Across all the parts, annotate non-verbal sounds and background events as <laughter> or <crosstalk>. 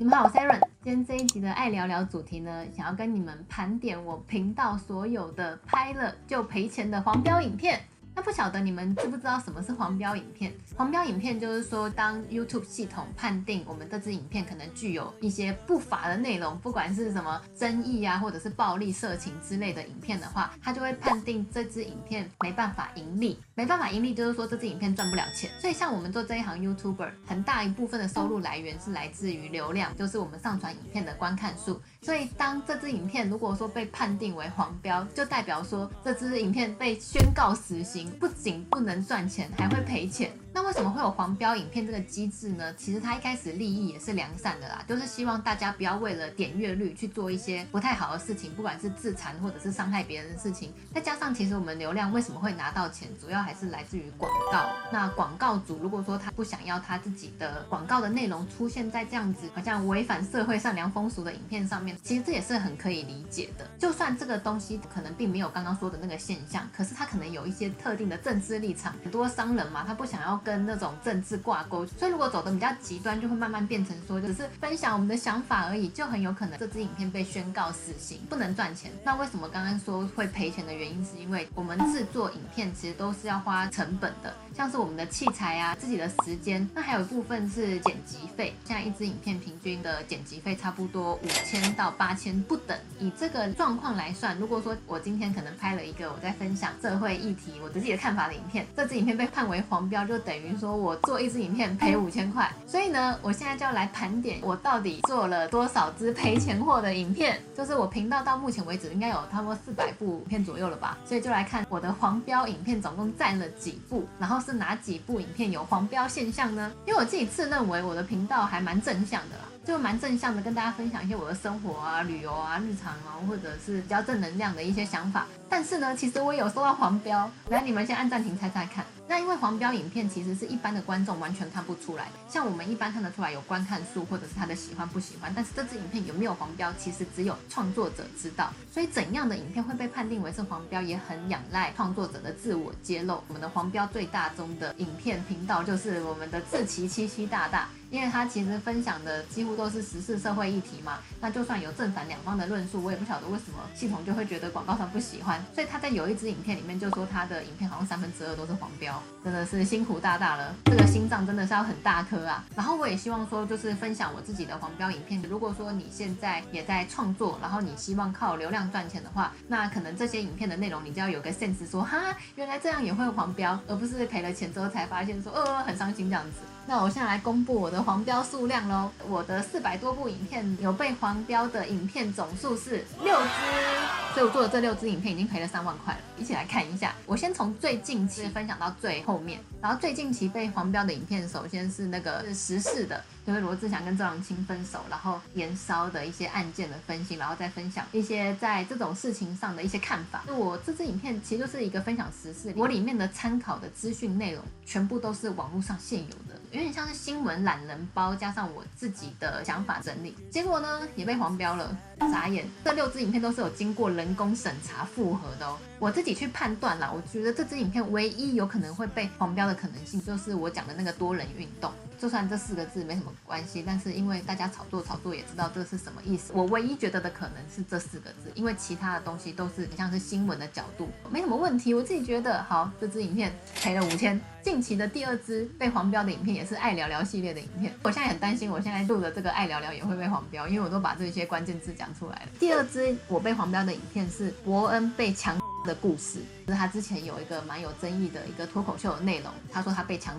你们好，我是 Aaron。今天这一集的爱聊聊主题呢，想要跟你们盘点我频道所有的拍了就赔钱的黄标影片。那不晓得你们知不知道什么是黄标影片？黄标影片就是说，当 YouTube 系统判定我们这支影片可能具有一些不法的内容，不管是什么争议啊，或者是暴力、色情之类的影片的话，它就会判定这支影片没办法盈利。没办法盈利，就是说这支影片赚不了钱。所以像我们做这一行 YouTuber，很大一部分的收入来源是来自于流量，就是我们上传影片的观看数。所以，当这支影片如果说被判定为黄标，就代表说这支影片被宣告死刑，不仅不能赚钱，还会赔钱。那为什么会有黄标影片这个机制呢？其实它一开始利益也是良善的啦，就是希望大家不要为了点阅率去做一些不太好的事情，不管是自残或者是伤害别人的事情。再加上其实我们流量为什么会拿到钱，主要还是来自于广告。那广告主如果说他不想要他自己的广告的内容出现在这样子好像违反社会善良风俗的影片上面，其实这也是很可以理解的。就算这个东西可能并没有刚刚说的那个现象，可是他可能有一些特定的政治立场，很多商人嘛，他不想要。跟那种政治挂钩，所以如果走的比较极端，就会慢慢变成说，只是分享我们的想法而已，就很有可能这支影片被宣告死刑，不能赚钱。那为什么刚刚说会赔钱的原因，是因为我们制作影片其实都是要花成本的，像是我们的器材啊、自己的时间，那还有一部分是剪辑费。现在一支影片平均的剪辑费差不多五千到八千不等。以这个状况来算，如果说我今天可能拍了一个我在分享社会议题、我自己的看法的影片，这支影片被判为黄标，就等于。说我做一支影片赔五千块，所以呢，我现在就要来盘点我到底做了多少支赔钱货的影片。<laughs> 就是我频道到目前为止应该有差不多四百部片左右了吧，所以就来看我的黄标影片总共占了几部，然后是哪几部影片有黄标现象呢？因为我自己自认为我的频道还蛮正向的啦。就蛮正向的，跟大家分享一些我的生活啊、旅游啊、日常啊，或者是比较正能量的一些想法。但是呢，其实我有收到黄标。来，你们先按暂停，猜猜看。那因为黄标影片其实是一般的观众完全看不出来的，像我们一般看得出来有观看数或者是他的喜欢不喜欢。但是这支影片有没有黄标，其实只有创作者知道。所以怎样的影片会被判定为是黄标，也很仰赖创作者的自我揭露。我们的黄标最大宗的影片频道就是我们的志奇七七大大。因为他其实分享的几乎都是时事社会议题嘛，那就算有正反两方的论述，我也不晓得为什么系统就会觉得广告商不喜欢，所以他在有一支影片里面就说他的影片好像三分之二都是黄标，真的是辛苦大大了，这个心脏真的是要很大颗啊。然后我也希望说，就是分享我自己的黄标影片，如果说你现在也在创作，然后你希望靠流量赚钱的话，那可能这些影片的内容你就要有个 sense 说，哈，原来这样也会黄标，而不是赔了钱之后才发现说，呃，很伤心这样子。那我现在来公布我的黄标数量喽，我的四百多部影片有被黄标的影片总数是六支，所以我做的这六支影片已经赔了三万块了。一起来看一下，我先从最近期分享到最后面，然后最近期被黄标的影片，首先是那个是时事的，就是罗志祥跟周扬青分手，然后延烧的一些案件的分析，然后再分享一些在这种事情上的一些看法。那我这支影片其实就是一个分享时事，我里面的参考的资讯内容全部都是网络上现有的。有点像是新闻懒人包，加上我自己的想法整理，结果呢也被黄标了，眨眼！这六支影片都是有经过人工审查复核的哦。我自己去判断啦，我觉得这支影片唯一有可能会被黄标的可能性，就是我讲的那个多人运动。就算这四个字没什么关系，但是因为大家炒作炒作也知道这是什么意思。我唯一觉得的可能是这四个字，因为其他的东西都是像是新闻的角度，没什么问题。我自己觉得好，这支影片赔了五千。近期的第二支被黄标的影片也是爱聊聊系列的影片，我现在很担心，我现在录的这个爱聊聊也会被黄标，因为我都把这些关键字讲出来了。第二支我被黄标的影片是伯恩被强 <laughs> 的故事，就是他之前有一个蛮有争议的一个脱口秀的内容，他说他被强。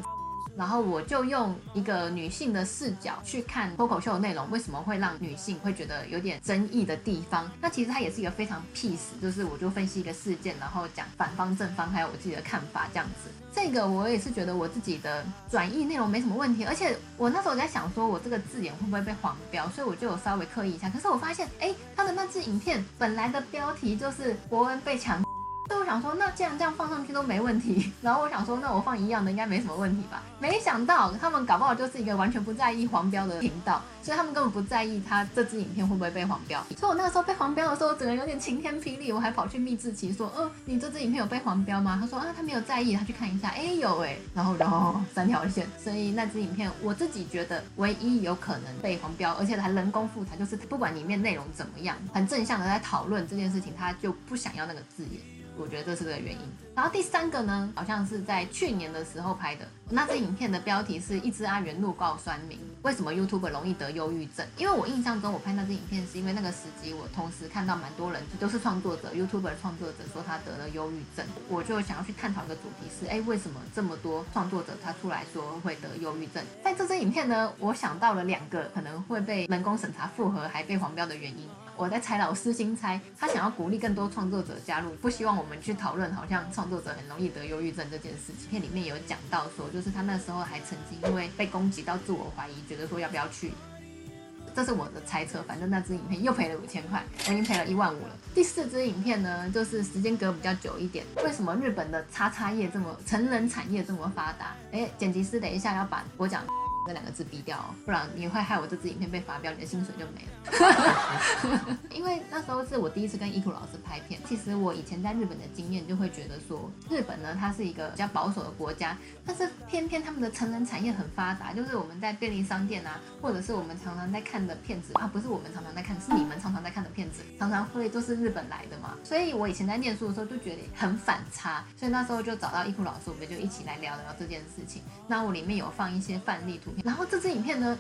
然后我就用一个女性的视角去看脱口秀的内容，为什么会让女性会觉得有点争议的地方？那其实它也是一个非常 peace，就是我就分析一个事件，然后讲反方正方，还有我自己的看法这样子。这个我也是觉得我自己的转译内容没什么问题，而且我那时候在想说我这个字眼会不会被黄标，所以我就有稍微刻意一下。可是我发现，哎，他的那支影片本来的标题就是国文被强。所以我想说，那既然这样放上去都没问题，然后我想说，那我放一样的应该没什么问题吧？没想到他们搞不好就是一个完全不在意黄标的频道，所以他们根本不在意他这支影片会不会被黄标。所以我那个时候被黄标的时候，我整个有点晴天霹雳，我还跑去密志奇说，嗯，你这支影片有被黄标吗？他说啊，他没有在意，他去看一下，哎，有哎，然后然后三条线，所以那支影片我自己觉得唯一有可能被黄标，而且还人工复查，就是不管里面内容怎么样，很正向的在讨论这件事情，他就不想要那个字眼。我觉得这是个原因。然后第三个呢，好像是在去年的时候拍的。那支影片的标题是一只阿元怒告酸民，为什么 YouTuber 容易得忧郁症？因为我印象中，我拍那支影片是因为那个时机，我同时看到蛮多人都是创作者，YouTuber 创作者说他得了忧郁症，我就想要去探讨一个主题是，哎，为什么这么多创作者他出来说会得忧郁症？在这支影片呢，我想到了两个可能会被人工审查复核还被黄标的原因。我在猜了，我私心猜，他想要鼓励更多创作者加入，不希望我们去讨论好像创作者很容易得忧郁症这件事情。片里面有讲到说就，就是他那时候还曾经因为被攻击到自我怀疑，觉得说要不要去。这是我的猜测，反正那支影片又赔了五千块，我已经赔了一万五了。第四支影片呢，就是时间隔比较久一点。为什么日本的叉叉业这么成人产业这么发达？哎，剪辑师等一下要把我讲。这两个字逼掉，不然你会害我这支影片被发标，你的薪水就没了。<laughs> 因为那时候是我第一次跟伊库老师拍片。其实我以前在日本的经验就会觉得说，日本呢，它是一个比较保守的国家，但是偏偏他们的成人产业很发达，就是我们在便利商店啊，或者是我们常常在看的片子啊，不是我们常常在看，是你们常常在看的片子，常常会都是日本来的嘛。所以我以前在念书的时候就觉得很反差，所以那时候就找到伊库老师，我们就一起来聊聊这件事情。那我里面有放一些范例图然后这支影片呢，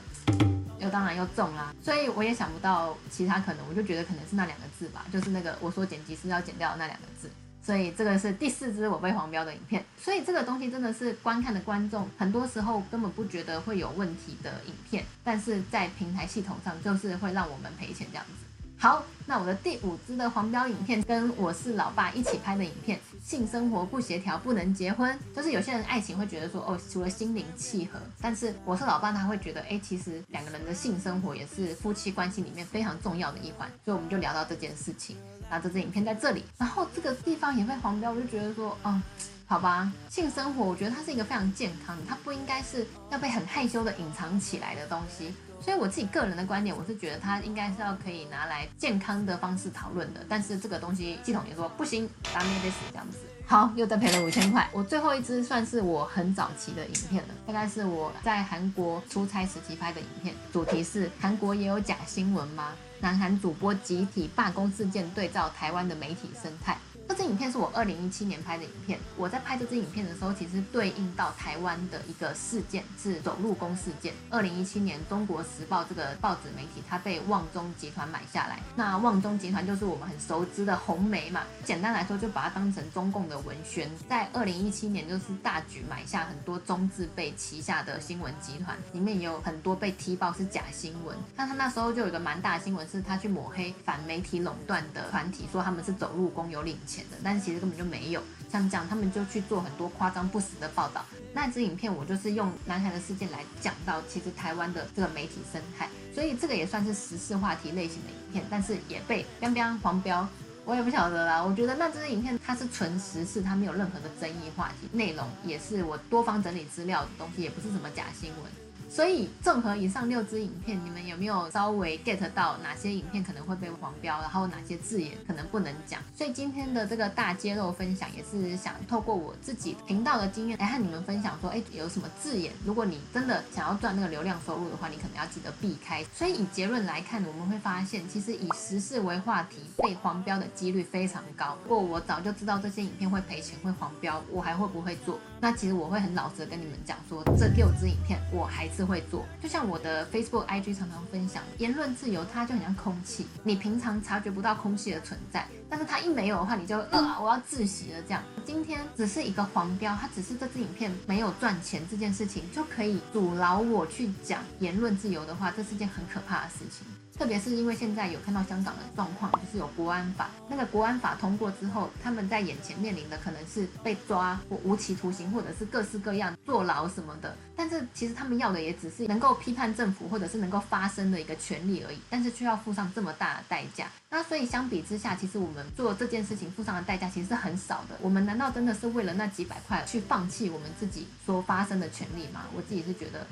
又当然又重啦，所以我也想不到其他可能，我就觉得可能是那两个字吧，就是那个我说剪辑师要剪掉的那两个字，所以这个是第四支我被黄标的影片，所以这个东西真的是观看的观众很多时候根本不觉得会有问题的影片，但是在平台系统上就是会让我们赔钱这样子。好，那我的第五支的黄标影片跟我是老爸一起拍的影片，性生活不协调不能结婚，就是有些人爱情会觉得说哦，除了心灵契合，但是我是老爸他会觉得哎，其实两个人的性生活也是夫妻关系里面非常重要的一环，所以我们就聊到这件事情。那这支影片在这里，然后这个地方也被黄标，我就觉得说，嗯，好吧，性生活我觉得它是一个非常健康的，它不应该是要被很害羞的隐藏起来的东西。所以我自己个人的观点，我是觉得它应该是要可以拿来健康的方式讨论的。但是这个东西系统也说不行，打咩得死这样子。好，又再赔了五千块。我最后一支算是我很早期的影片了，大概是我在韩国出差时期拍的影片，主题是韩国也有假新闻吗？南韩主播集体罢工事件对照台湾的媒体生态。这支影片是我二零一七年拍的影片。我在拍这支影片的时候，其实对应到台湾的一个事件是走路工事件。二零一七年，《中国时报》这个报纸媒体它被旺中集团买下来。那旺中集团就是我们很熟知的红媒嘛。简单来说，就把它当成中共的文宣。在二零一七年，就是大举买下很多中字辈旗下的新闻集团，里面也有很多被踢爆是假新闻。那他那时候就有一个蛮大的新闻，是他去抹黑反媒体垄断的团体，说他们是走路工有领钱。但是其实根本就没有，像这样他们就去做很多夸张不实的报道。那支影片我就是用南海的事件来讲到，其实台湾的这个媒体生态，所以这个也算是时事话题类型的影片，但是也被彪彪黄标，我也不晓得啦。我觉得那支影片它是纯时事，它没有任何的争议话题，内容也是我多方整理资料的东西，也不是什么假新闻。所以，综合以上六支影片，你们有没有稍微 get 到哪些影片可能会被黄标，然后哪些字眼可能不能讲？所以今天的这个大揭露分享，也是想透过我自己频道的经验来和你们分享，说，哎，有什么字眼，如果你真的想要赚那个流量收入的话，你可能要记得避开。所以以结论来看，我们会发现，其实以时事为话题被黄标的几率非常高。不过我早就知道这些影片会赔钱、会黄标，我还会不会做？那其实我会很老实的跟你们讲说，这六支影片我还是。会做，就像我的 Facebook、IG 常常分享，言论自由它就很像空气，你平常察觉不到空气的存在，但是它一没有的话，你就呃我要窒息了这样。今天只是一个黄标，它只是这支影片没有赚钱这件事情，就可以阻挠我去讲言论自由的话，这是件很可怕的事情。特别是因为现在有看到香港的状况，就是有国安法，那个国安法通过之后，他们在眼前面临的可能是被抓或无期徒刑，或者是各式各样坐牢什么的。但是其实他们要的也只是能够批判政府，或者是能够发声的一个权利而已。但是却要付上这么大的代价。那所以相比之下，其实我们做这件事情付上的代价其实是很少的。我们难道真的是为了那几百块去放弃我们自己说发声的权利吗？我自己是觉得。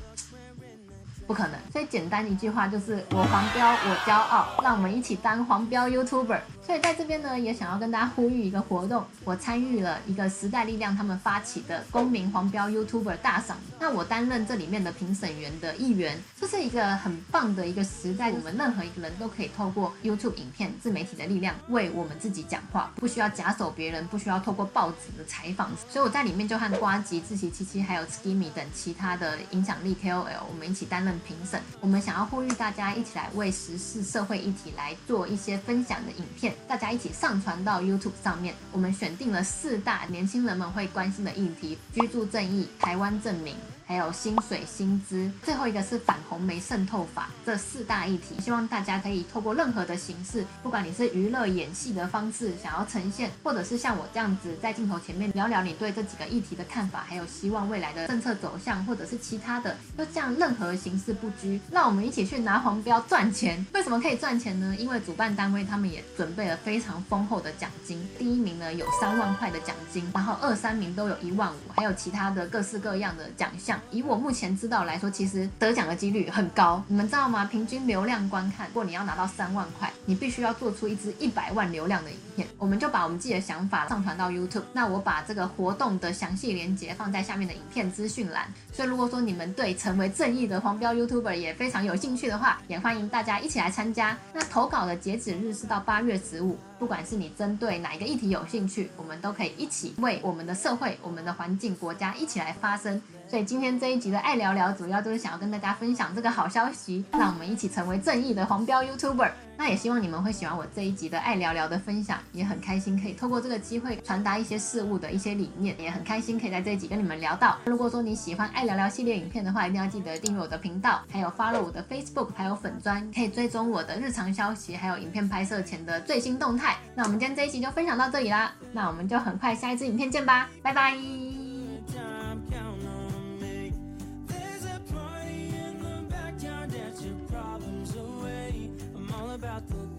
不可能，所以简单一句话就是我黄标，我骄傲，让我们一起当黄标 YouTuber。所以在这边呢，也想要跟大家呼吁一个活动，我参与了一个时代力量他们发起的公民黄标 YouTuber 大赏。那我担任这里面的评审员的一员，这是一个很棒的一个时代，我们任何一个人都可以透过 YouTube 影片、自媒体的力量为我们自己讲话，不需要假手别人，不需要透过报纸的采访。所以我在里面就和瓜吉、志祺七七还有 Skimmy 等其他的影响力 KOL，我们一起担任。评审，我们想要呼吁大家一起来为时事社会议题来做一些分享的影片，大家一起上传到 YouTube 上面。我们选定了四大年轻人们会关心的议题：居住正义、台湾证明。还有薪水、薪资，最后一个是反红梅渗透法，这四大议题，希望大家可以透过任何的形式，不管你是娱乐演戏的方式想要呈现，或者是像我这样子在镜头前面聊聊你对这几个议题的看法，还有希望未来的政策走向，或者是其他的，就这样任何形式不拘，让我们一起去拿黄标赚钱。为什么可以赚钱呢？因为主办单位他们也准备了非常丰厚的奖金，第一名呢有三万块的奖金，然后二三名都有一万五，还有其他的各式各样的奖项。以我目前知道来说，其实得奖的几率很高。你们知道吗？平均流量观看，如果你要拿到三万块，你必须要做出一支一百万流量的影片。我们就把我们自己的想法上传到 YouTube。那我把这个活动的详细链接放在下面的影片资讯栏。所以如果说你们对成为正义的黄标 YouTuber 也非常有兴趣的话，也欢迎大家一起来参加。那投稿的截止日是到八月十五。不管是你针对哪一个议题有兴趣，我们都可以一起为我们的社会、我们的环境、国家一起来发声。所以今天这一集的爱聊聊，主要就是想要跟大家分享这个好消息，让我们一起成为正义的黄标 YouTuber。那也希望你们会喜欢我这一集的爱聊聊的分享，也很开心可以透过这个机会传达一些事物的一些理念，也很开心可以在这一集跟你们聊到。如果说你喜欢爱聊聊系列影片的话，一定要记得订阅我的频道，还有 follow 我的 Facebook，还有粉专，可以追踪我的日常消息，还有影片拍摄前的最新动态。那我们今天这一集就分享到这里啦，那我们就很快下一支影片见吧，拜拜。about the